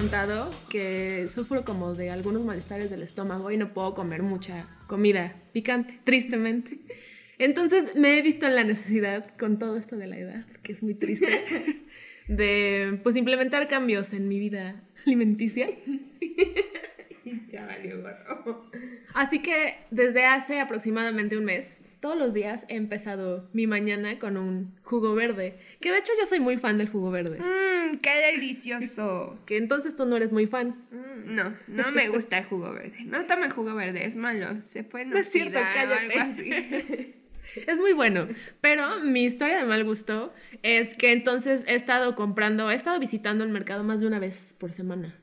contado que sufro como de algunos malestares del estómago y no puedo comer mucha comida picante, tristemente. Entonces me he visto en la necesidad, con todo esto de la edad, que es muy triste, de pues implementar cambios en mi vida alimenticia. ya valió gorro. Así que desde hace aproximadamente un mes, todos los días he empezado mi mañana con un jugo verde. Que de hecho yo soy muy fan del jugo verde. Mmm, qué delicioso. Que entonces tú no eres muy fan. Mm, no, no me gusta el jugo verde. No tomen jugo verde, es malo. Se puede No es cierto, o cállate. algo así. Es muy bueno, pero mi historia de mal gusto es que entonces he estado comprando, he estado visitando el mercado más de una vez por semana.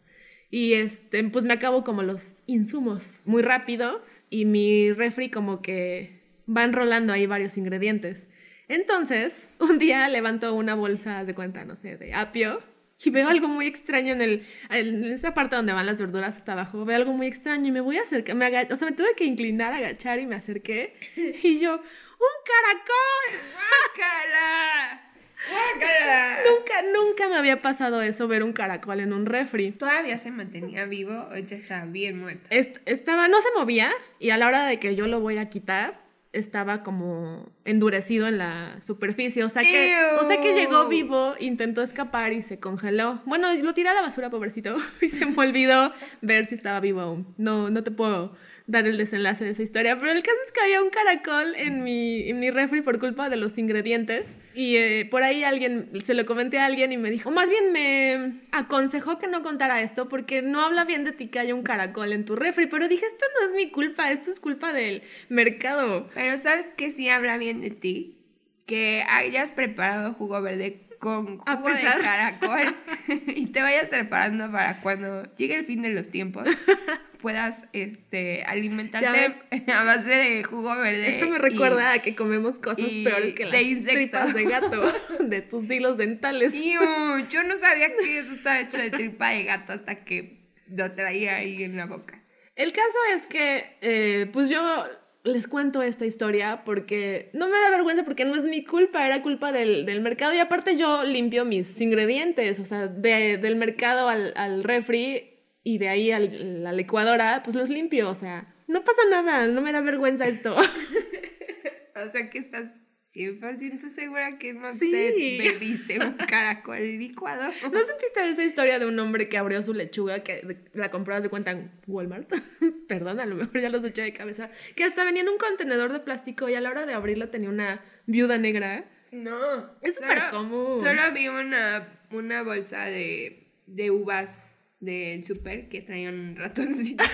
Y este, pues me acabo como los insumos muy rápido y mi refri como que van rolando ahí varios ingredientes. Entonces, un día levanto una bolsa de cuenta, no sé, de apio y veo algo muy extraño en, el, en esa parte donde van las verduras hasta abajo. Veo algo muy extraño y me voy a acercar, me o sea, me tuve que inclinar, agachar y me acerqué. Y yo, ¡un caracol! ¡Guácala! ¡Guácala! Nunca, nunca me había pasado eso, ver un caracol en un refri. ¿Todavía se mantenía vivo o ya estaba bien muerto? Est- estaba, no se movía y a la hora de que yo lo voy a quitar, estaba como endurecido en la superficie. O sea que, o sea que llegó vivo, intentó escapar y se congeló. Bueno, lo tiré a la basura, pobrecito, y se me olvidó ver si estaba vivo aún. No, no te puedo dar el desenlace de esa historia, pero el caso es que había un caracol en mi, en mi refri por culpa de los ingredientes y eh, por ahí alguien, se lo comenté a alguien y me dijo, más bien me aconsejó que no contara esto porque no habla bien de ti que haya un caracol en tu refri, pero dije, esto no es mi culpa, esto es culpa del mercado. Pero ¿sabes qué sí habla bien de ti? Que hayas preparado jugo verde con jugo de caracol y te vayas preparando para cuando llegue el fin de los tiempos puedas este, alimentarte a base de jugo verde. Esto me y- recuerda a que comemos cosas peores que de las insectos. tripas de gato, de tus hilos dentales. Iu, yo no sabía que eso estaba hecho de tripa de gato hasta que lo traía ahí en la boca. El caso es que, eh, pues yo les cuento esta historia porque no me da vergüenza porque no es mi culpa, era culpa del, del mercado y aparte yo limpio mis ingredientes, o sea, de- del mercado al, al refri y de ahí a la licuadora, pues los limpio, o sea, no pasa nada, no me da vergüenza esto. O sea que estás 100% segura que no Sí. te bebiste un caracol licuado. ¿No supiste de esa historia de un hombre que abrió su lechuga que la compró de cuenta en Walmart? Perdón, a lo mejor ya los eché de cabeza. Que hasta venía en un contenedor de plástico y a la hora de abrirlo tenía una viuda negra. No. Es súper común. Solo vi una, una bolsa de, de uvas del súper que traía un ratoncito.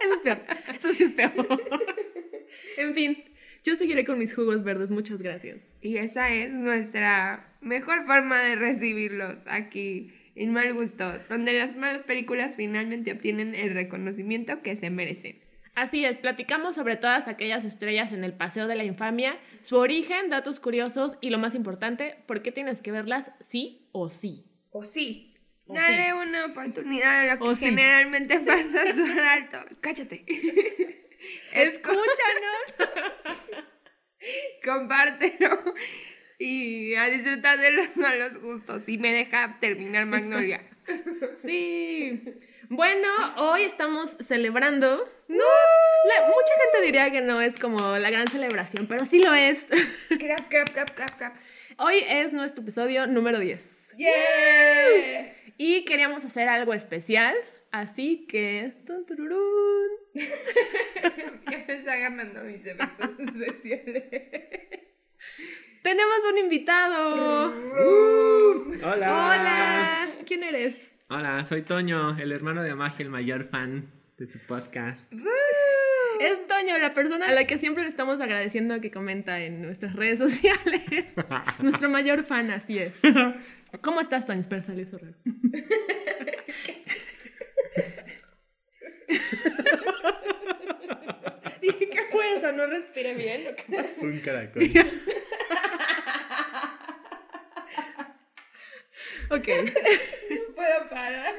Eso es peor. Eso sí es peor. en fin, yo seguiré con mis jugos verdes. Muchas gracias. Y esa es nuestra mejor forma de recibirlos aquí en Mal Gusto, donde las malas películas finalmente obtienen el reconocimiento que se merecen. Así es, platicamos sobre todas aquellas estrellas en el Paseo de la Infamia, su origen, datos curiosos y lo más importante, por qué tienes que verlas sí o sí. O sí. Dale una oportunidad a lo que O sí. generalmente pasa por alto. Cállate. Escúchanos. Compártelo. Y a disfrutar de los malos gustos. Y me deja terminar Magnolia. Sí. Bueno, hoy estamos celebrando. No, la- mucha gente diría que no es como la gran celebración, pero sí lo es. Clap, clap, clap, clap, clap. Hoy es nuestro episodio número 10. ¡Yeah! Y queríamos hacer algo especial, así que... tun, tururún. Ya me está ganando mis efectos especiales. Tenemos un invitado. Hola. Hola. ¿Quién eres? Hola, soy Toño, el hermano de Magia, el mayor fan de su podcast. Es Toño, la persona a la que siempre le estamos agradeciendo que comenta en nuestras redes sociales. Nuestro mayor fan, así es. ¿Cómo estás, Toño? Espera, sale eso raro. Dije, ¿qué fue eso? ¿No respiré bien? ¿O qué pasó? Un caracol. Ok. No puedo parar.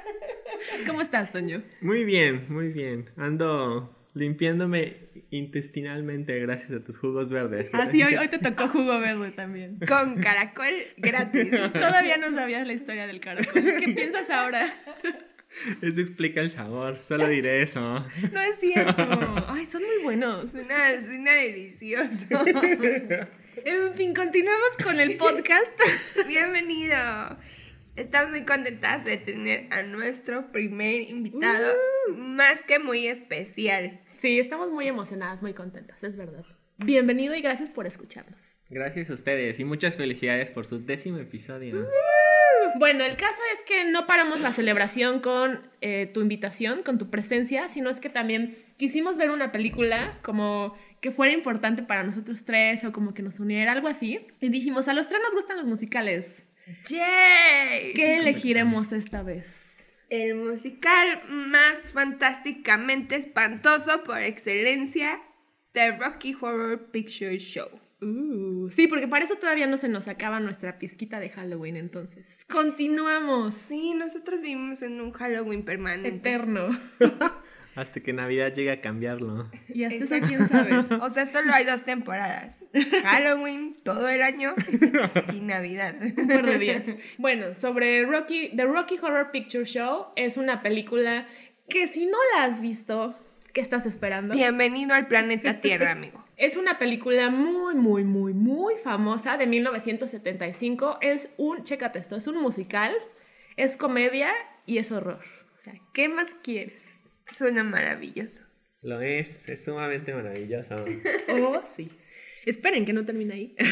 ¿Cómo estás, Toño? Muy bien, muy bien. Ando limpiándome intestinalmente gracias a tus jugos verdes. Ah, sí, hoy, hoy te tocó jugo verde también. Con caracol gratis. Todavía no sabías la historia del caracol. ¿Qué piensas ahora? Eso explica el sabor, solo diré eso. No es cierto. Ay, son muy buenos. Suena, suena delicioso. En fin, continuamos con el podcast. Bienvenido. Estamos muy contentas de tener a nuestro primer invitado, más que muy especial. Sí, estamos muy emocionadas, muy contentas, es verdad. Bienvenido y gracias por escucharnos. Gracias a ustedes y muchas felicidades por su décimo episodio. Bueno, el caso es que no paramos la celebración con eh, tu invitación, con tu presencia, sino es que también quisimos ver una película como que fuera importante para nosotros tres o como que nos uniera, algo así. Y dijimos, a los tres nos gustan los musicales. ¡Yay! ¿Qué elegiremos esta vez? El musical más fantásticamente espantoso por excelencia, The Rocky Horror Picture Show. Uh, sí, porque para eso todavía no se nos acaba nuestra pizquita de Halloween, entonces. Continuamos. Sí, nosotros vivimos en un Halloween permanente. Eterno. Hasta que Navidad llegue a cambiarlo. Y hasta eso quién sabe. O sea, solo hay dos temporadas. Halloween todo el año y Navidad. Un par de días. Bueno, sobre Rocky, The Rocky Horror Picture Show es una película que si no la has visto, ¿qué estás esperando? Bienvenido al planeta Tierra, amigo. Es una película muy, muy, muy, muy famosa de 1975. Es un, chécate esto, es un musical, es comedia y es horror. O sea, ¿qué más quieres? Suena maravilloso. Lo es, es sumamente maravilloso. Oh, sí. Esperen que no termine ahí.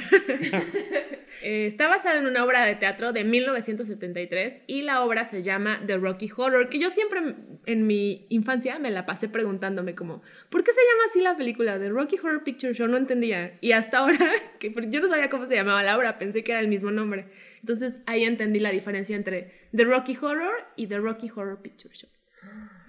Eh, está basada en una obra de teatro de 1973 y la obra se llama The Rocky Horror, que yo siempre en mi infancia me la pasé preguntándome como, ¿por qué se llama así la película? The Rocky Horror Picture Show, no entendía. Y hasta ahora, que yo no sabía cómo se llamaba la obra, pensé que era el mismo nombre. Entonces ahí entendí la diferencia entre The Rocky Horror y The Rocky Horror Picture Show.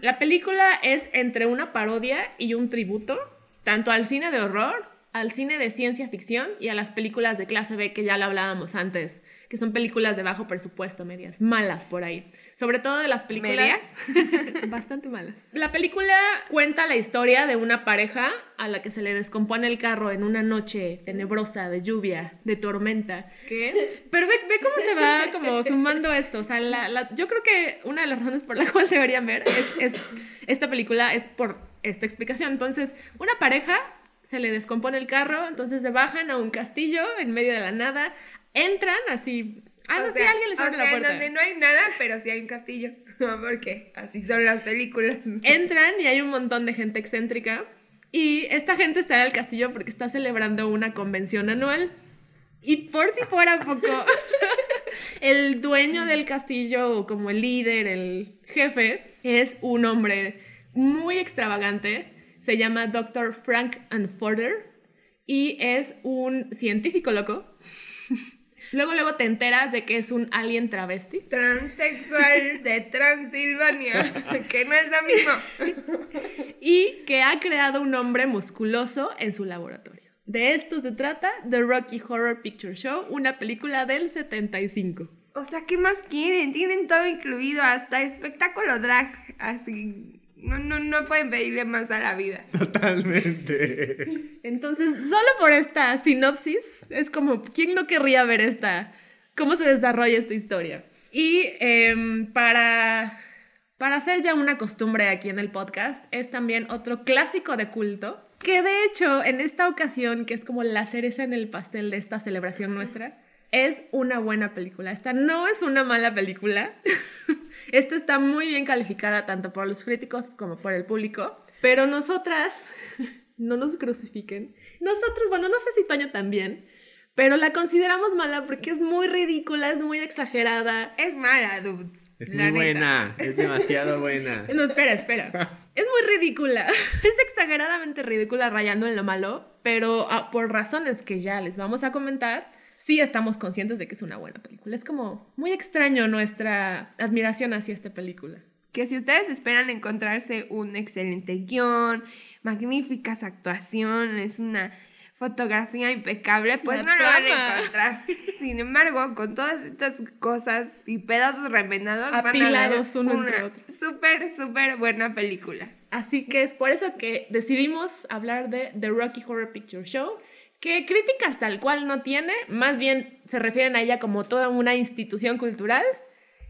La película es entre una parodia y un tributo, tanto al cine de horror, al cine de ciencia ficción y a las películas de clase B que ya lo hablábamos antes, que son películas de bajo presupuesto, medias malas por ahí. Sobre todo de las películas bastante malas. La película cuenta la historia de una pareja a la que se le descompone el carro en una noche tenebrosa de lluvia, de tormenta. ¿Qué? Pero ve, ve cómo se va como sumando esto. O sea, la- la- yo creo que una de las razones por la cual deberían ver es, es- esta película es por esta explicación. Entonces, una pareja se le descompone el carro, entonces se bajan a un castillo en medio de la nada, entran así. Ah, no O sé, alguien les o abre sea, la puerta. donde no hay nada, pero sí hay un castillo. Porque así son las películas. Entran y hay un montón de gente excéntrica. Y esta gente está en el castillo porque está celebrando una convención anual. Y por si fuera poco, el dueño del castillo, o como el líder, el jefe, es un hombre muy extravagante. Se llama Dr. Frank Anforder y es un científico loco. luego, luego te enteras de que es un alien travesti. Transexual de Transilvania. Que no es lo mismo. y que ha creado un hombre musculoso en su laboratorio. De esto se trata The Rocky Horror Picture Show, una película del 75. O sea, ¿qué más quieren? Tienen todo incluido, hasta espectáculo drag. Así. No, no, no pueden pedirle más a la vida. Totalmente. Entonces, solo por esta sinopsis, es como, ¿quién no querría ver esta? ¿Cómo se desarrolla esta historia? Y em, para, para hacer ya una costumbre aquí en el podcast, es también otro clásico de culto, que de hecho, en esta ocasión, que es como la cereza en el pastel de esta celebración nuestra, es una buena película. Esta no es una mala película. Esta está muy bien calificada tanto por los críticos como por el público. Pero nosotras, no nos crucifiquen. Nosotros, bueno, no sé si Toño también, pero la consideramos mala porque es muy ridícula, es muy exagerada. Es mala, dudes. Es la muy neta. buena, es demasiado buena. No, espera, espera. Es muy ridícula. Es exageradamente ridícula rayando en lo malo, pero ah, por razones que ya les vamos a comentar, sí estamos conscientes de que es una buena película. Es como muy extraño nuestra admiración hacia esta película. Que si ustedes esperan encontrarse un excelente guion, magníficas actuaciones, una fotografía impecable, pues La no lo van a encontrar. Sin embargo, con todas estas cosas y pedazos remenados, van a ver Apilados uno una súper, súper buena película. Así que es por eso que decidimos hablar de The Rocky Horror Picture Show, que críticas tal cual no tiene, más bien se refieren a ella como toda una institución cultural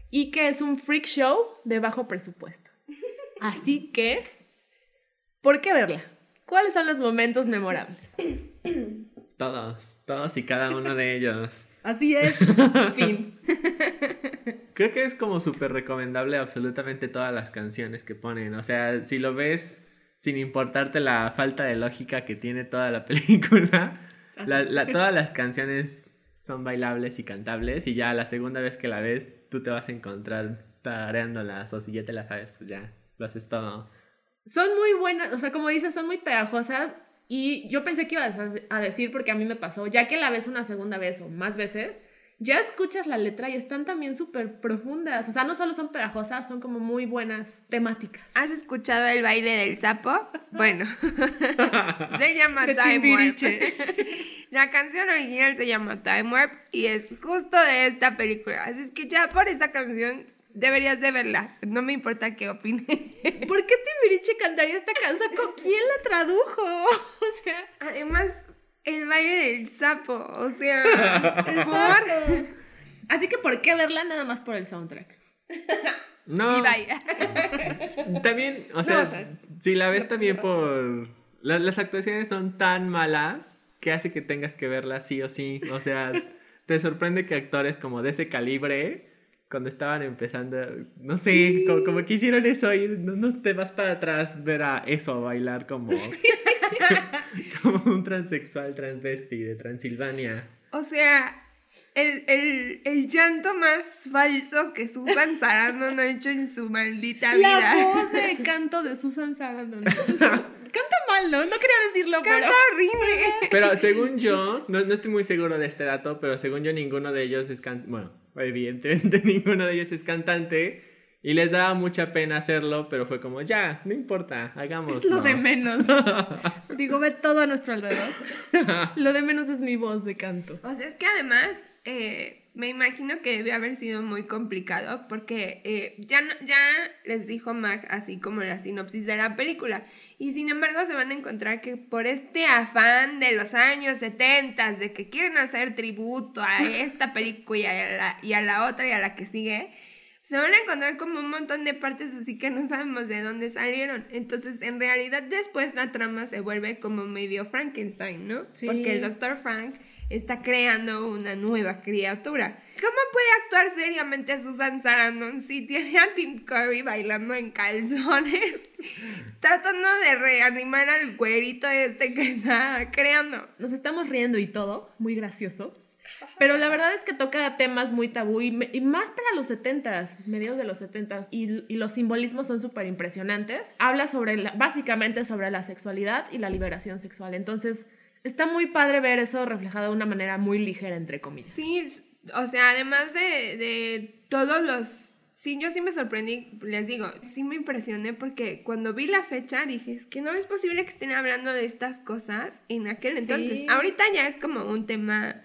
y que es un freak show de bajo presupuesto. Así que, ¿por qué verla? ¿Cuáles son los momentos memorables? Todos, todos y cada uno de ellos. Así es. fin. Creo que es como súper recomendable absolutamente todas las canciones que ponen. O sea, si lo ves sin importarte la falta de lógica que tiene toda la película, todas las canciones son bailables y cantables y ya la segunda vez que la ves tú te vas a encontrar tareándolas o si ya te las sabes pues ya lo haces todo. Son muy buenas, o sea, como dices, son muy pegajosas y yo pensé que ibas a decir porque a mí me pasó, ya que la ves una segunda vez o más veces, ya escuchas la letra y están también súper profundas. O sea, no solo son pegajosas, son como muy buenas temáticas. ¿Has escuchado el baile del sapo? Bueno, se llama Time Warp. la canción original se llama Time Warp y es justo de esta película. Así es que ya por esa canción deberías de verla. No me importa qué opine. ¿Por qué Timbiriche cantaría esta canción? ¿Quién la tradujo? O sea, además el baile del sapo, o sea, Así que ¿por qué verla nada más por el soundtrack? No. Y vaya. También, o sea, si la ves también por... Las, actuaciones son tan malas que hace que tengas que verla sí o sí. O sea, te sorprende que actores como de ese calibre, cuando estaban empezando, no sé, como, que hicieron eso y no, te vas para atrás ver a eso bailar como... como un transexual transvesti de Transilvania. O sea, el, el, llanto más falso que Susan Sarandon ha hecho en su maldita vida. La voz de canto de Susan Sarandon. Canta mal, ¿no? No quería decirlo, Canta horrible. Pero según yo, no, no, estoy muy seguro de este dato, pero según yo ninguno de ellos es cantante. Bueno, evidentemente ninguno de ellos es cantante. Y les daba mucha pena hacerlo, pero fue como, ya, no importa, hagámoslo. Es lo de menos. Digo, ve todo a nuestro alrededor. lo de menos es mi voz de canto. O sea, es que además, eh, me imagino que debe haber sido muy complicado porque eh, ya, ya les dijo Mac así como la sinopsis de la película. Y sin embargo se van a encontrar que por este afán de los años 70 de que quieren hacer tributo a esta película y a la, y a la otra y a la que sigue, se van a encontrar como un montón de partes así que no sabemos de dónde salieron. Entonces, en realidad, después la trama se vuelve como medio Frankenstein, ¿no? Porque el Dr. Frank está creando una nueva criatura. ¿Cómo puede actuar seriamente Susan Sarandon si tiene a Tim Curry bailando en calzones, tratando de reanimar al güerito este que está creando? Nos estamos riendo y todo, muy gracioso. Pero la verdad es que toca temas muy tabú y, más para los 70s, medios de los 70s, y, y los simbolismos son súper impresionantes. Habla sobre, básicamente sobre la sexualidad y la liberación sexual. Entonces, está muy padre ver eso reflejado de una manera muy ligera, entre comillas. Sí, o sea, además de, de todos los Sí, yo sí me sorprendí, les digo, sí me impresioné porque cuando vi la fecha dije, es que no es posible que estén hablando de estas cosas en aquel entonces. Ahorita ya es como un tema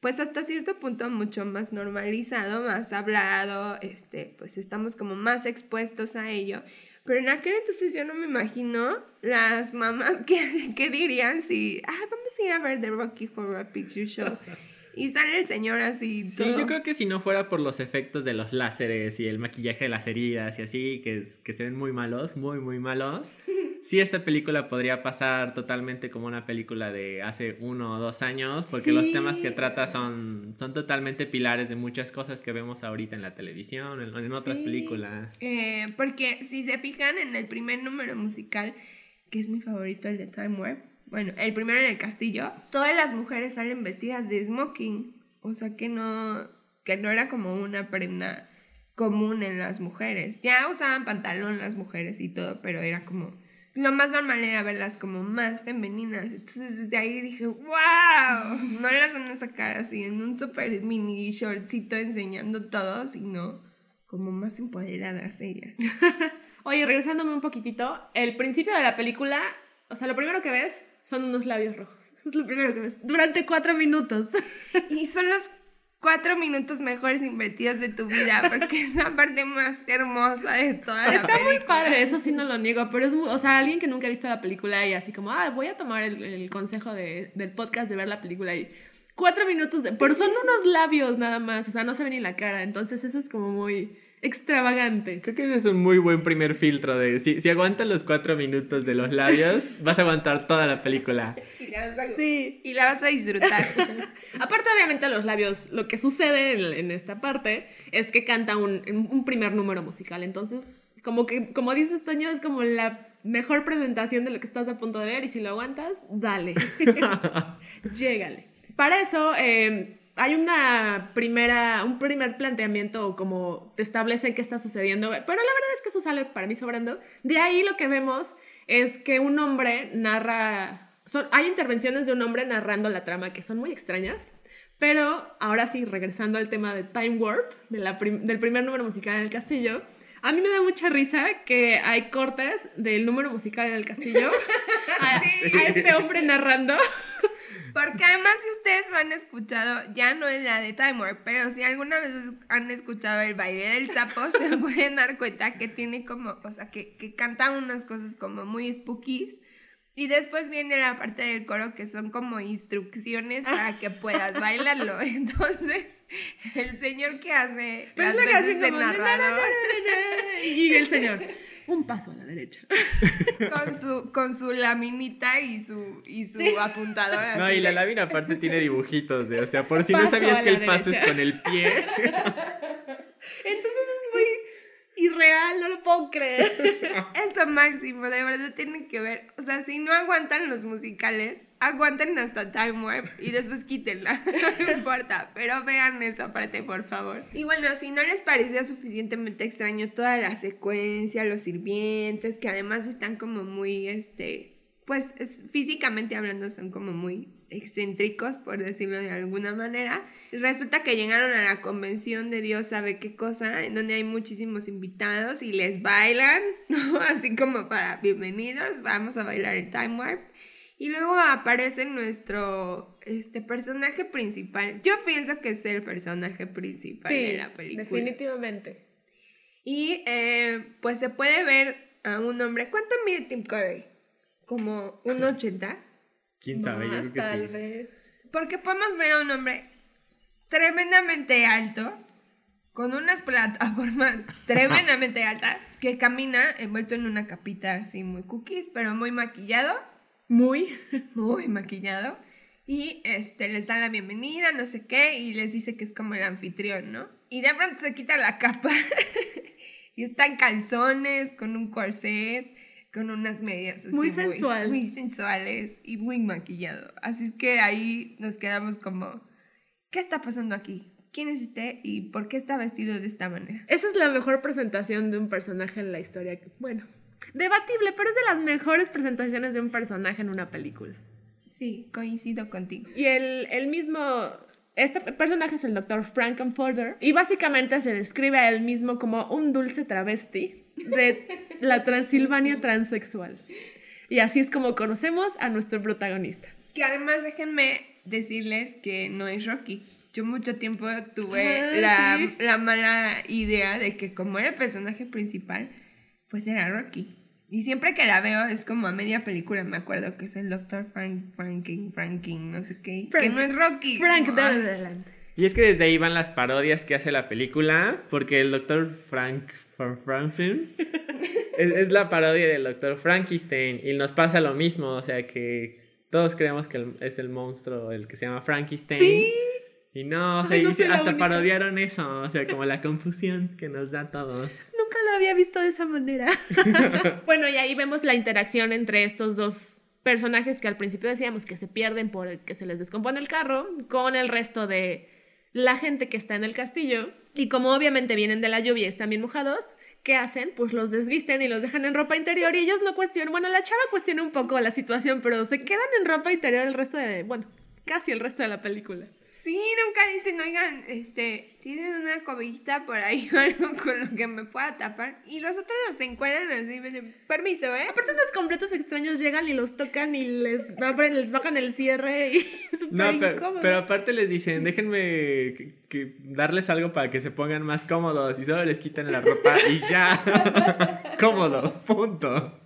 pues hasta cierto punto mucho más normalizado, más hablado, este, pues estamos como más expuestos a ello. Pero en aquel entonces yo no me imagino las mamás que, dirían si, ah, vamos a ir a ver The Rocky Horror Picture Show. Y sale el señor así. Sí, yo creo que si no fuera por los efectos de los láseres y el maquillaje de las heridas y así, que, que se ven muy malos, muy, muy malos, sí esta película podría pasar totalmente como una película de hace uno o dos años, porque los temas que trata son, son totalmente pilares de muchas cosas que vemos ahorita en la televisión, en, en otras películas. Eh, porque si se fijan en el primer número musical, que es mi favorito, el de Time Warp, bueno, el primero en el castillo, todas las mujeres salen vestidas de smoking, o sea que no, que no era como una prenda común en las mujeres. Ya usaban pantalón las mujeres y todo, pero era como lo más normal era verlas como más femeninas. Entonces desde ahí dije, wow, no las van a sacar así en un super mini shortcito enseñando todo, sino como más empoderadas ellas. Oye, regresándome un poquitito, el principio de la película, o sea, lo primero que ves son unos labios rojos. es lo primero que ves. Durante cuatro minutos. y son los cuatro minutos mejores invertidos de tu vida, porque es la parte más hermosa de toda la Está muy padre, eso sí no lo niego, pero es, muy, o sea, alguien que nunca ha visto la película y así como, ah, voy a tomar el, consejo de, del podcast de ver la película y cuatro minutos, de, pero son unos labios nada más, o sea, no se ve ni la cara, entonces eso es como muy extravagante. Creo que ese es un muy buen primer filtro de si, si aguantas los cuatro minutos de los labios, vas a aguantar toda la película. Y la vas a, sí. y la vas a disfrutar. Aparte, obviamente, los labios, lo que sucede en, esta parte es que canta un, un, primer número musical. Entonces, como que, como dices, Toño, es como la mejor presentación de lo que estás a punto de ver y si lo aguantas, dale. Llégale. Para eso, eh, hay una primera, un primer planteamiento como te establecen qué está sucediendo, pero la verdad es que eso sale para mí sobrando. De ahí lo que vemos es que un hombre narra, son, hay intervenciones de un hombre narrando la trama que son muy extrañas, pero ahora sí, regresando al tema de Time Warp, de la del primer número musical en el castillo, a mí me da mucha risa que hay cortes del número musical en el castillo a este hombre narrando porque además, si ustedes lo han escuchado, ya no es la de Time Warp, pero si alguna vez han escuchado el baile del sapo, se pueden dar cuenta que tiene como, o sea, que, que canta unas cosas como muy spooky. Y después viene la parte del coro que son como instrucciones para que puedas bailarlo. Entonces, el señor que hace las veces de narrador... Y el señor un paso a la derecha. Con su, con su laminita y su, y su apuntadora. No, y la lámina aparte tiene dibujitos, o sea, por si no sabías que el paso es con el pie. Es irreal, no lo puedo creer. Eso máximo, de verdad tienen que ver. O sea, si no aguantan los musicales, aguanten hasta Time Warp y después quítenla. No importa, pero vean esa parte, por favor. Y bueno, si no les parecía suficientemente extraño toda la secuencia, los sirvientes, que además están como muy, este, pues físicamente hablando son como muy excéntricos, por decirlo de alguna manera. Resulta que llegaron a la convención de Dios sabe qué cosa, en donde hay muchísimos invitados y les bailan, ¿no? Así como para bienvenidos, vamos a bailar el Time Warp. Y luego aparece nuestro este, personaje principal. Yo pienso que es el personaje principal de la película. Definitivamente. Y eh, pues se puede ver a un hombre. ¿Cuánto mide Tim Curry? ¿Como un 80? ¿Quién sabe? Yo creo que tal vez. Porque podemos ver a un hombre tremendamente alto, con unas plataformas tremendamente altas, que camina envuelto en una capita así muy cookies, pero muy maquillado muy, muy maquillado. Y este, les da la bienvenida, no sé qué, y les dice que es como el anfitrión, ¿no? Y de pronto se quita la capa y está en calzones, con un corset, con unas medias así muy sensual. Muy, sensuales y muy maquillado. Así es que ahí nos quedamos como, ¿qué está pasando aquí? ¿Quién es usted y por qué está vestido de esta manera? Esa es la mejor presentación de un personaje en la historia. Bueno, Debatible, pero es de las mejores presentaciones de un personaje en una película. Sí, coincido contigo. Y el, el mismo este personaje es el doctor Frankenfurter y básicamente se describe a él mismo como un dulce travesti de la Transilvania transexual. Y así es como conocemos a nuestro protagonista. Que además déjenme decirles que no es Rocky. Yo mucho tiempo tuve ah, la, la mala idea de que como era el personaje principal, pues era Rocky. Y siempre que la veo es como a media película, me acuerdo que es el Dr. Frank, Franking, Franking, no sé qué. que no es Rocky. Frank, adelante. Y es que desde ahí van las parodias que hace la película, porque el Dr. Frank Franklin es, es, la parodia del Dr. Frankenstein y nos pasa lo mismo, o sea que todos creemos que es el monstruo el que se llama Frankenstein. Sí. Y no, o sea, hasta parodiaron eso, o sea, como la confusión que nos da a todos. Nunca lo había visto de esa manera. bueno, y ahí vemos la interacción entre estos dos personajes que al principio decíamos que se pierden por el que se les descompone el carro, con el resto de la gente que está en el castillo. Y como obviamente vienen de la lluvia y están bien mojados, ¿qué hacen? Pues los desvisten y los dejan en ropa interior y ellos no cuestionan. Bueno, la chava cuestiona un poco la situación, pero se quedan en ropa interior el resto de, bueno, casi el resto de la película. Sí, nunca dicen, oigan, este, tienen una cobijita por ahí o algo con lo que me pueda tapar. Y los otros los encuentran así y me dicen, permiso, ¿eh? Aparte unos completos extraños llegan y los tocan y les abren, les bajan el cierre y súper No, pero, pero, aparte les dicen, déjenme que, darles algo para que se pongan más cómodos y solo les quitan la ropa y ya. Cómodo, punto.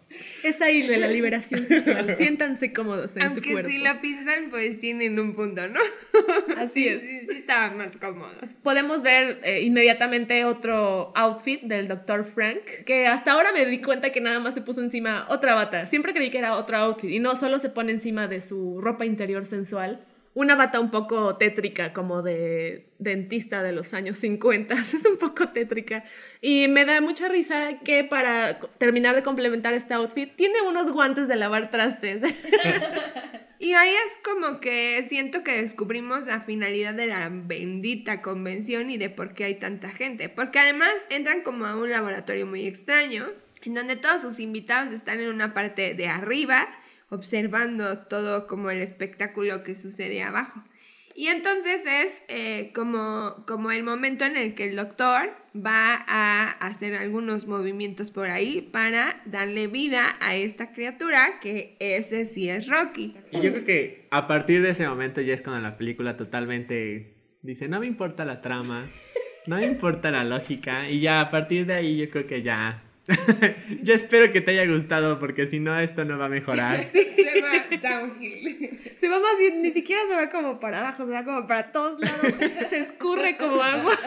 Es ahí de la liberación sexual. Siéntanse cómodos en su cuerpo. Aunque si la piensan, pues tienen un punto, ¿no? Así es. Sí, sí estaban más cómodos. Podemos ver eh, inmediatamente otro outfit del Dr. Frank, que hasta ahora me di cuenta que nada más se puso encima otra bata. Siempre creí que era otro outfit y no solo se pone encima de su ropa interior sensual una bata un poco tétrica, como de dentista de los años 50, es un poco tétrica. Y me da mucha risa que para terminar de complementar este outfit, tiene unos guantes de lavar trastes. Y ahí es como que siento que descubrimos la finalidad de la bendita convención y de por qué hay tanta gente. Porque además entran como a un laboratorio muy extraño, en donde todos sus invitados están en una parte de arriba observando todo como el espectáculo que sucede abajo. Y entonces es eh, como, como el momento en el que el doctor va a hacer algunos movimientos por ahí para darle vida a esta criatura que ese sí es Rocky. Y yo creo que a partir de ese momento ya es cuando la película totalmente dice, no me importa la trama, no me importa la lógica y ya a partir de ahí yo creo que ya Yo espero que te haya gustado porque si no esto no va a mejorar. se va downhill. Se va más bien, ni siquiera se va como para abajo, se va como para todos lados. Se escurre como agua.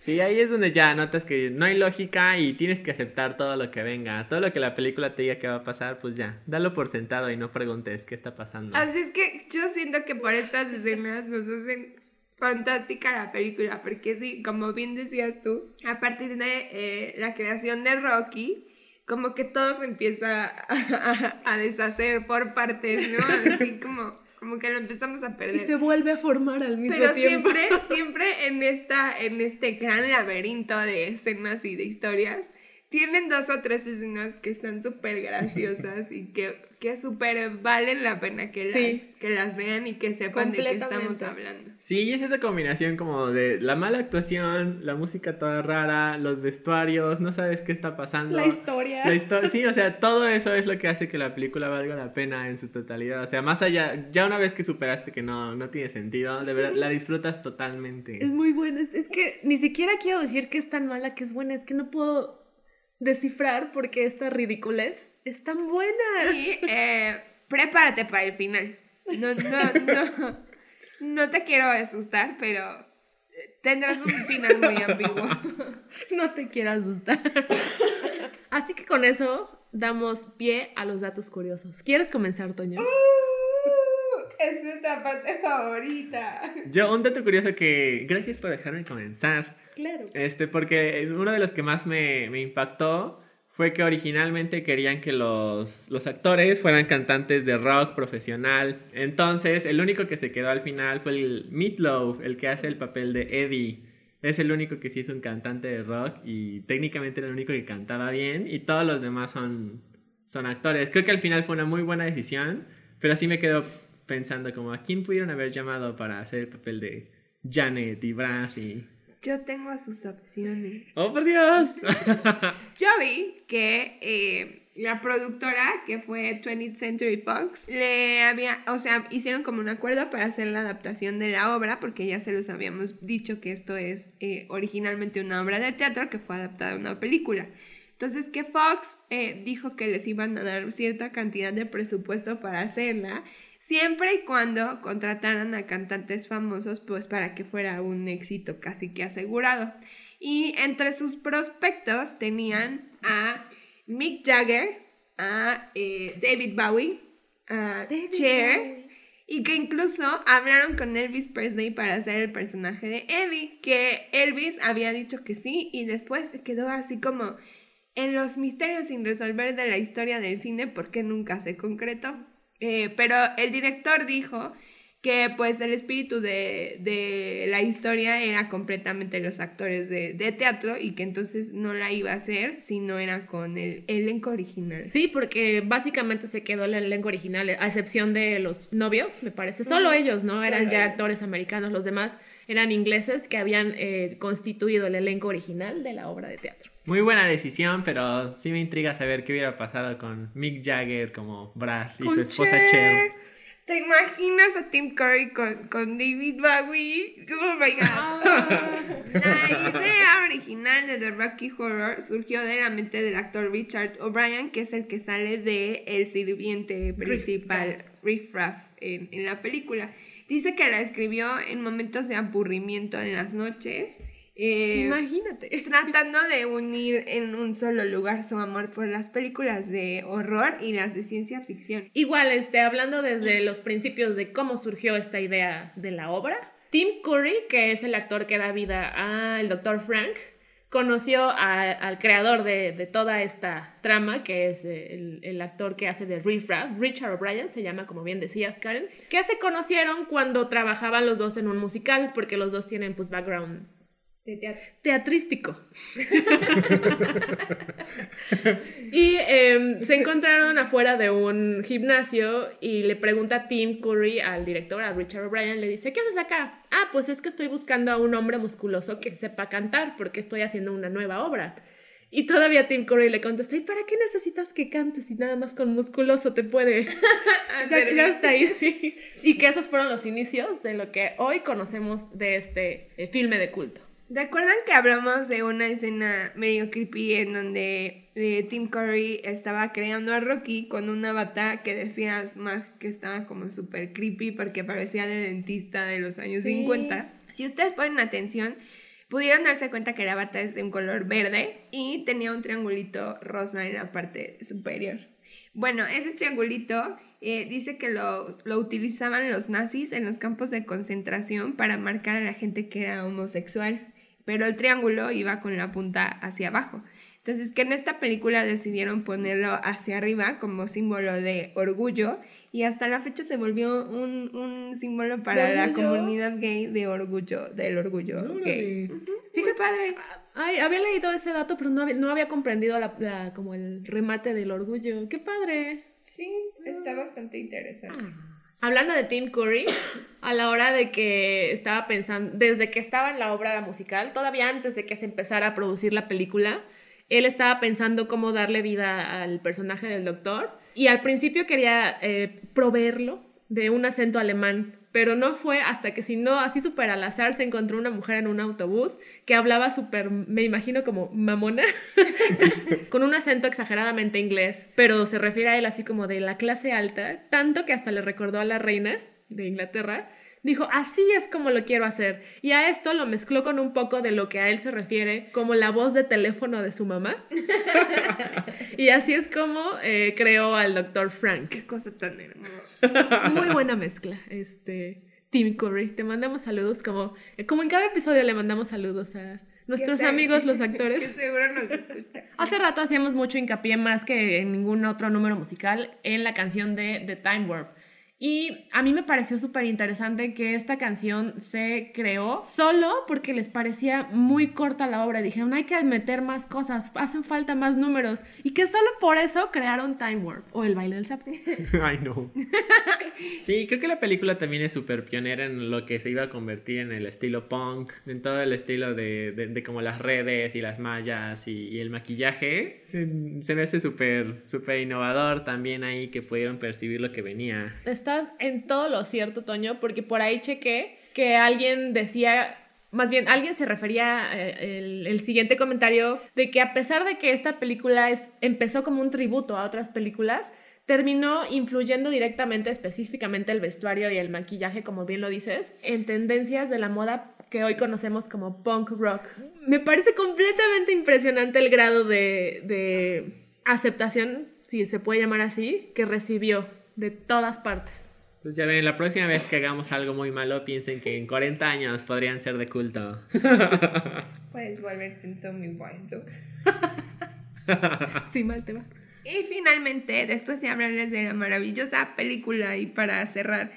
Sí, ahí es donde ya notas que no hay lógica y tienes que aceptar todo lo que venga. Todo lo que la película te diga que va a pasar, pues ya, dalo por sentado y no preguntes qué está pasando. Así es que yo siento que por estas escenas nos hacen fantástica la película, porque sí, como bien decías tú, a partir de eh, la creación de Rocky, como que todo se empieza a, deshacer por partes, ¿no? Así como, como que lo empezamos a perder. Y se vuelve a formar al mismo tiempo. Pero siempre, siempre en, esta, en este gran laberinto de escenas y de historias, tienen dos o tres escenas que están súper graciosas y que que súper valen la pena que las, que las vean y que sepan de qué estamos hablando. Sí, y es esa combinación como de la mala actuación, la música toda rara, los vestuarios, no sabes qué está pasando. La historia. La sí, o sea, todo eso es lo que hace que la película valga la pena en su totalidad. O sea, más allá, ya una vez que superaste que no, no tiene sentido, de verdad, la disfrutas totalmente. Es muy buena, es que ni siquiera quiero decir que es tan mala que es buena, es que no puedo descifrar porque esta ridiculez es tan buena. Y eh, prepárate para el final. No, no, no, no te quiero asustar, pero tendrás un final muy ambiguo. No te quiero asustar. Así que con eso damos pie a los datos curiosos. ¿Quieres comenzar, Toño? Uh, es nuestra parte favorita. Yo, un dato curioso que. Gracias por dejarme comenzar. Claro. Este, porque uno de los que más me, impactó fue que originalmente querían que los, los, actores fueran cantantes de rock profesional. Entonces, el único que se quedó al final fue el Meatloaf, el que hace el papel de Eddie. Es el único que sí es un cantante de rock y técnicamente era el único que cantaba bien y todos los demás son, son actores. Creo que al final fue una muy buena decisión, pero así me quedo pensando como a quién pudieron haber llamado para hacer el papel de Janet y Brass y... Yo tengo sus opciones. ¡Oh, por Dios! Yo vi que eh, la productora, que fue 20th Century Fox, le había, o sea, hicieron como un acuerdo para hacer la adaptación de la obra, porque ya se los habíamos dicho que esto es eh, originalmente una obra de teatro que fue adaptada a una película. Entonces que Fox eh, dijo que les iban a dar cierta cantidad de presupuesto para hacerla siempre y cuando contrataran a cantantes famosos, pues para que fuera un éxito casi que asegurado. Y entre sus prospectos tenían a Mick Jagger, a eh, David Bowie, a Cher, y que incluso hablaron con Elvis Presley para hacer el personaje de Eddie, que Elvis había dicho que sí y después se quedó así como en los misterios sin resolver de la historia del cine porque nunca se concretó. Eh, pero el director dijo que pues el espíritu de, la historia era completamente los actores de, teatro y que entonces no la iba a hacer si no era con el elenco original. Sí, porque básicamente se quedó el elenco original, a excepción de los novios, me parece. Solo ellos, ¿no? Eran ya actores americanos, los demás eran ingleses que habían eh, constituido el elenco original de la obra de teatro. Muy buena decisión, pero sí me intriga saber qué hubiera pasado con Mick Jagger como Brad y su esposa Cher. ¿Te imaginas a Tim Curry con, con David Bowie? Oh my god. La idea original de The Rocky Horror surgió de la mente del actor Richard O'Brien, que es el que sale de el sirviente principal, Riff Raff, en, en la película. Dice que la escribió en momentos de aburrimiento en las noches. Eh, Imagínate. Tratando de unir en un solo lugar su amor por las películas de horror y las de ciencia ficción. Igual, este, hablando desde los principios de cómo surgió esta idea de la obra, Tim Curry, que es el actor que da vida al Dr. Frank, conoció al creador de, toda esta trama, que es el, actor que hace de Riff Richard O'Brien, se llama como bien decías, Karen, que se conocieron cuando trabajaban los dos en un musical, porque los dos tienen pues background teatrístico. y em, se encontraron afuera de un gimnasio y le pregunta a Tim Curry, al director, a Richard O'Brien, le dice, ¿qué haces acá? Ah, pues es que estoy buscando a un hombre musculoso que sepa cantar porque estoy haciendo una nueva obra. Y todavía Tim Curry le contesta, ¿y para qué necesitas que cantes si nada más con musculoso te puede? ya, ya, está ahí, sí. Y que esos fueron los inicios de lo que hoy conocemos de este eh, filme de culto. ¿Te acuerdan que hablamos de una escena medio creepy en donde eh, Tim Curry estaba creando a Rocky con una bata que decías más que estaba como súper creepy porque parecía de dentista de los años 50? Si ustedes ponen atención, pudieron darse cuenta que la bata es de un color verde y tenía un triangulito rosa en la parte superior. Bueno, ese triangulito eh, dice que lo, lo, utilizaban los nazis en los campos de concentración para marcar a la gente que era homosexual pero el triángulo iba con la punta hacia abajo. Entonces, que en esta película decidieron ponerlo hacia arriba como símbolo de orgullo y hasta la fecha se volvió un, símbolo para la comunidad gay de orgullo, del orgullo gay. Fíjate, padre. Ay, había leído ese dato, pero no había, no había comprendido la, como el remate del orgullo. ¡Qué padre! Sí, está bastante interesante. Ah. Hablando de Tim Curry, a la hora de que estaba pensando, desde que estaba en la obra musical, todavía antes de que se empezara a producir la película, él estaba pensando cómo darle vida al personaje del doctor. Y al principio quería eh, proveerlo de un acento alemán pero no fue hasta que si no, así súper al azar, se encontró una mujer en un autobús que hablaba súper, me imagino como mamona, con un acento exageradamente inglés, pero se refiere a él así como de la clase alta, tanto que hasta le recordó a la reina de Inglaterra. Dijo, así es como lo quiero hacer. Y a esto lo mezcló con un poco de lo que a él se refiere como la voz de teléfono de su mamá. y así es como eh, creó al doctor Frank. Qué cosa tan hermosa. Muy buena mezcla. Este, Tim Curry, te mandamos saludos como, como en cada episodio le mandamos saludos a nuestros amigos los actores. Que seguro nos escucha. Hace rato hacíamos mucho hincapié más que en ningún otro número musical en la canción de The Time Warp. Y a mí me pareció súper interesante que esta canción se creó solo porque les parecía muy corta la obra. Dijeron, hay que meter más cosas, hacen falta más números. Y que solo por eso crearon Time Warp o el baile del sapo. Ay, no. sí, creo que la película también es súper pionera en lo que se iba a convertir en el estilo punk, en todo el estilo de, de, como las redes y las mallas y, y el maquillaje. Se me hace súper, súper innovador también ahí que pudieron percibir lo que venía. Está en todo lo cierto, Toño, porque por ahí chequé que alguien decía, más bien alguien se refería eh, el, siguiente comentario de que a pesar de que esta película es, empezó como un tributo a otras películas, terminó influyendo directamente, específicamente el vestuario y el maquillaje, como bien lo dices, en tendencias de la moda que hoy conocemos como punk rock. Me parece completamente impresionante el grado de, de aceptación, si se puede llamar así, que recibió de todas partes. Entonces ya ven, la próxima vez que hagamos algo muy malo, piensen que en 40 años podrían ser de culto. Puedes volverte en Tommy Wiseau. sí, mal te va. Y finalmente, después de hablarles de la maravillosa película y para cerrar,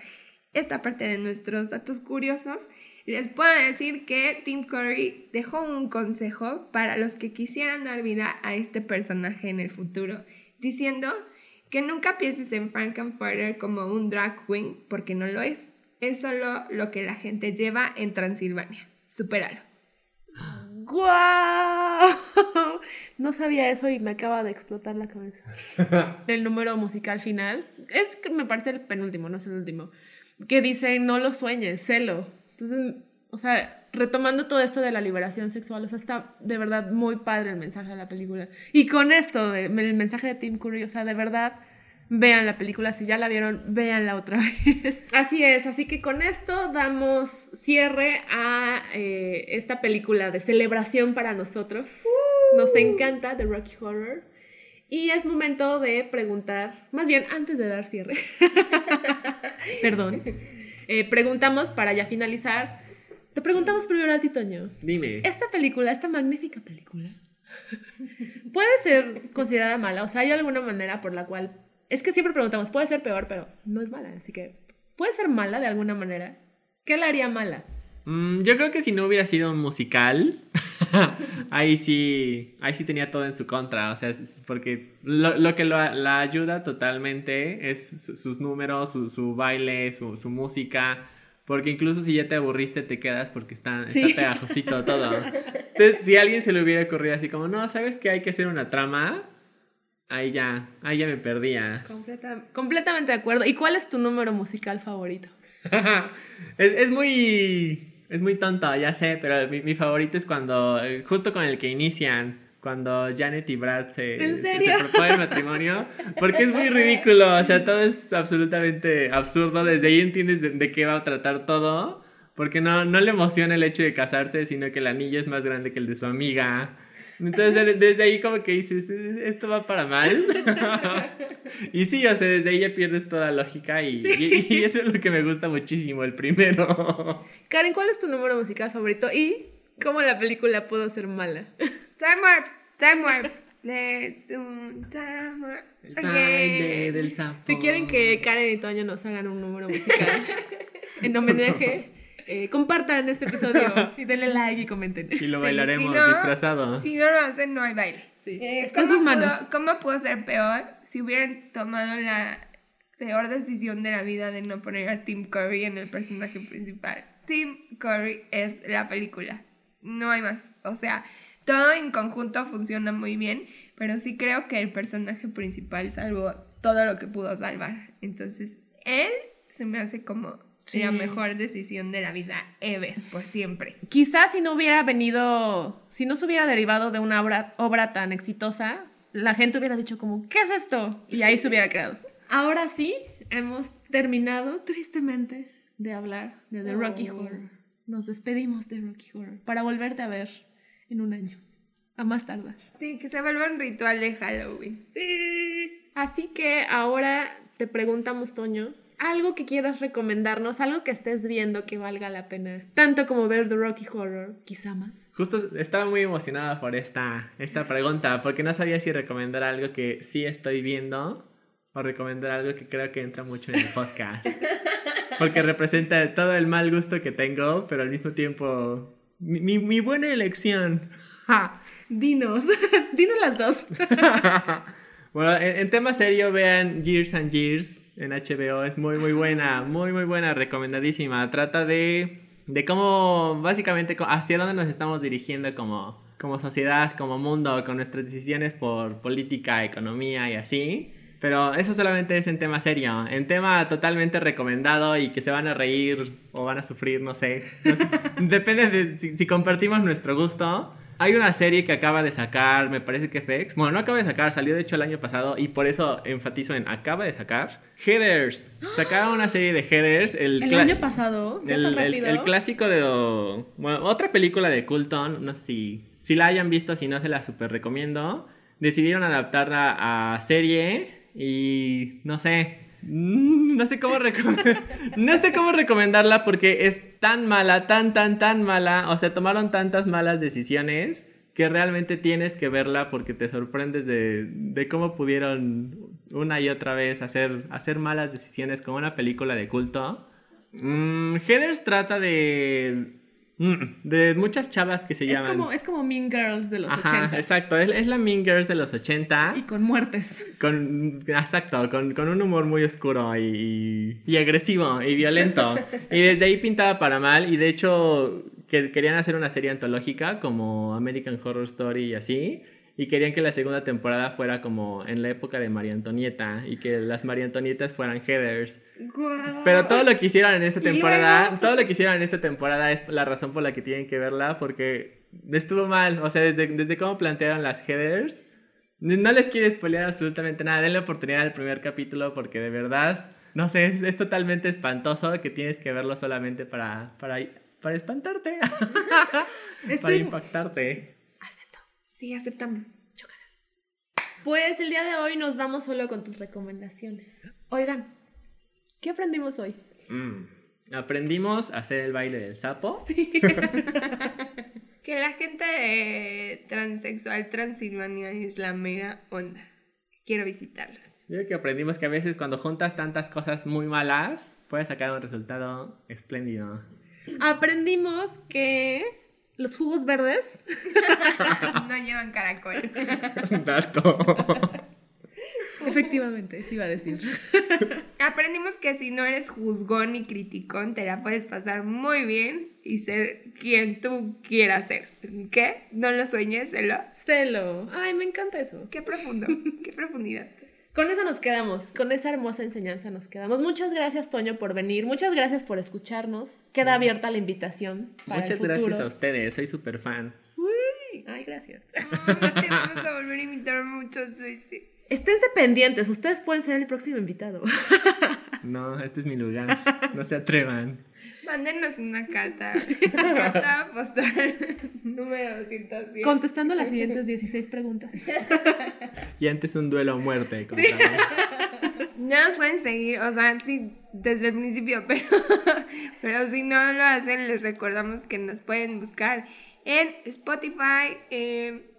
esta parte de nuestros datos curiosos, les puedo decir que Tim Curry dejó un consejo para los que quisieran dar vida a este personaje en el futuro, diciendo que nunca pienses en Frankenfurter como un drag queen, porque no lo es. Es solo lo que la gente lleva en Transilvania. Supéralo. ¡Guau! No sabía eso y me acaba de explotar la cabeza. el número musical final. Es que me parece el penúltimo, no es el último. Que dice, no lo sueñes, celo. Entonces, o sea, retomando todo esto de la liberación sexual, o sea, está de verdad muy padre el mensaje de la película. Y con esto, de, el mensaje de Tim Curry, o sea, de verdad, vean la película. Si ya la vieron, véanla otra vez. Así es, así que con esto damos cierre a eh, esta película de celebración para nosotros. Nos encanta The Rocky Horror. Y es momento de preguntar, más bien antes de dar cierre, perdón, eh, preguntamos para ya finalizar. Te preguntamos primero a ti, Toño. Dime. Esta película, esta magnífica película, puede ser considerada mala. O sea, ¿hay alguna manera por la cual es que siempre preguntamos, puede ser peor, pero no es mala. Así que, ¿puede ser mala de alguna manera? ¿Qué la haría mala? Mm, yo creo que si no hubiera sido un musical, ahí sí, ahí sí tenía todo en su contra. O sea, porque lo, que la ayuda totalmente es sus números, su, baile, su, música. Porque incluso si ya te aburriste, te quedas porque está, está pegajosito todo. Entonces, si a alguien se le hubiera ocurrido así como, no, ¿sabes que hay que hacer una trama? Ahí ya, ahí ya me perdías. completamente de acuerdo. ¿Y cuál es tu número musical favorito? es, muy. Es muy tonto, ya sé, pero mi, favorito es cuando. Eh, justo con el que inician. Cuando Janet y Brad se, se, proponen matrimonio. Porque es muy ridículo. O sea, todo es absolutamente absurdo. Desde ahí entiendes de, de qué va a tratar todo. Porque no, no le emociona el hecho de casarse, sino que el anillo es más grande que el de su amiga. Entonces, desde ahí como que dices, esto va para mal. y sí, o sea, desde ahí ya pierdes toda lógica y, y, eso es lo que me gusta muchísimo, el primero. Karen, ¿cuál es tu número musical favorito y cómo la película pudo ser mala? Time Warp, Time Warp. Let's do time warp. El del sapo. Si quieren que Karen y Toño nos hagan un número musical en homenaje eh, compartan este episodio y denle like y comenten. Y lo bailaremos disfrazado. Si no lo hacen, no hay baile. Eh, Está en sus manos. ¿Cómo pudo ser peor si hubieran tomado la peor decisión de la vida de no poner a Tim Curry en el personaje principal? Tim Curry es la película. No hay más. O sea, todo en conjunto funciona muy bien, pero sí creo que el personaje principal salvó todo lo que pudo salvar. Entonces, él se me hace como la mejor decisión de la vida ever, por siempre. Quizás si no hubiera venido, si no se hubiera derivado de una obra, obra tan exitosa, la gente hubiera dicho como, ¿qué es esto? Y ahí se hubiera quedado. Ahora sí, hemos terminado tristemente de hablar de The Rocky oh. Horror. Nos despedimos de Rocky Horror para volverte a ver en un año. A más tardar. Sí, que se vuelva un ritual de Halloween. Sí. Así que ahora te preguntamos, Toño, algo que quieras recomendarnos, algo que estés viendo que valga la pena, tanto como ver The Rocky Horror, quizá más. Justo estaba muy emocionada por esta, esta pregunta, porque no sabía si recomendar algo que sí estoy viendo o recomendar algo que creo que entra mucho en el podcast. Porque representa todo el mal gusto que tengo, pero al mismo tiempo mi, mi, buena elección. Dinos, dinos las dos. bueno, en, en tema serio, vean Years and Years en HBO. Es muy, muy buena, muy, muy buena, recomendadísima. Trata de, de cómo, básicamente, hacia dónde nos estamos dirigiendo como, como sociedad, como mundo, con nuestras decisiones por política, economía y así. Pero eso solamente es en tema serio. En tema totalmente recomendado y que se van a reír o van a sufrir, no sé. Depende de si compartimos nuestro gusto. Hay una serie que acaba de sacar, me parece que FX. Bueno, no acaba de sacar, salió de hecho el año pasado y por eso enfatizo en acaba de sacar. Headers. Sacaron una serie de Headers. El, año pasado. el, el, clásico de. Bueno, otra película de Coulton. No sé si, si la hayan visto, si no se la super recomiendo. Decidieron adaptarla a serie y no sé. Mm, no sé cómo no sé cómo recomendarla porque es tan mala, tan, tan, tan mala. O sea, tomaron tantas malas decisiones que realmente tienes que verla porque te sorprendes de, cómo pudieron una y otra vez hacer, hacer malas decisiones con una película de culto. Mm, trata de de muchas chavas que se llaman. Como, es como Mean Girls de los Ajá, Exacto, es, la Mean Girls de los 80. Y con muertes. Con, exacto, con, un humor muy oscuro y, y agresivo y violento. y desde ahí pintaba para mal. Y de hecho, que querían hacer una serie antológica como American Horror Story y así y querían que la segunda temporada fuera como en la época de María Antonieta y que las María Antonietas fueran headers. Pero todo lo que hicieron en esta temporada, todo lo que hicieron en esta temporada es la razón por la que tienen que verla porque estuvo mal, o sea, desde, desde cómo plantearon las headers. No les quiero spoilear absolutamente nada, denle oportunidad al primer capítulo porque de verdad, no sé, es, totalmente espantoso que tienes que verlo solamente para, para, para espantarte, para impactarte. Sí, aceptamos. Pues el día de hoy nos vamos solo con tus recomendaciones. Oigan, ¿qué aprendimos hoy? Mm, aprendimos a hacer el baile del sapo. Sí. que la gente transexual transilvania es la mera onda. Quiero visitarlos. Yo creo que aprendimos que a veces cuando juntas tantas cosas muy malas, puedes sacar un resultado espléndido. Aprendimos que los jugos verdes no llevan caracol. Dato. Efectivamente, sí iba a decir. Aprendimos que si no eres juzgón y criticón, te la puedes pasar muy bien y ser quien tú quieras ser. ¿Qué? ¿No lo sueñes? ¿Celo? Celo. Ay, me encanta eso. Qué profundo, qué profundidad. Con eso nos quedamos, con esa hermosa enseñanza nos quedamos. Muchas gracias, Toño, por venir. Muchas gracias por escucharnos. Queda abierta la invitación. Muchas gracias a ustedes, soy súper fan. Uy, ay, gracias. te vamos a volver a invitar muchas veces. Esténse pendientes, ustedes pueden ser el próximo invitado. No, este es mi lugar. No se atrevan. Mándenos una carta. Carta postal número 210. Contestando las siguientes 16 preguntas. Y antes un duelo a muerte. Sí. Ya nos pueden seguir, o sea, sí, desde el principio, pero, pero si no lo hacen, les recordamos que nos pueden buscar en Spotify,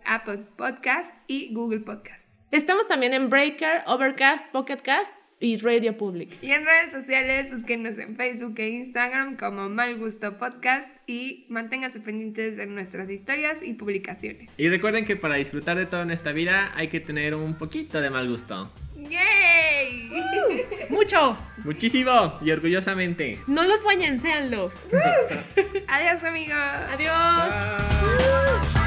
Apple Podcast y Google Podcast. Estamos también en Breaker, Overcast, Pocketcast y Radio Public. Y en redes sociales, búsquenos en Facebook e Instagram como Mal Gusto Podcast y manténganse pendientes de nuestras historias y publicaciones. Y recuerden que para disfrutar de todo en esta vida hay que tener un poquito de mal gusto. ¡Yay! ¡Mucho! Muchísimo y orgullosamente. No lo sueñen, séanlo. Adiós, amigos. Adiós.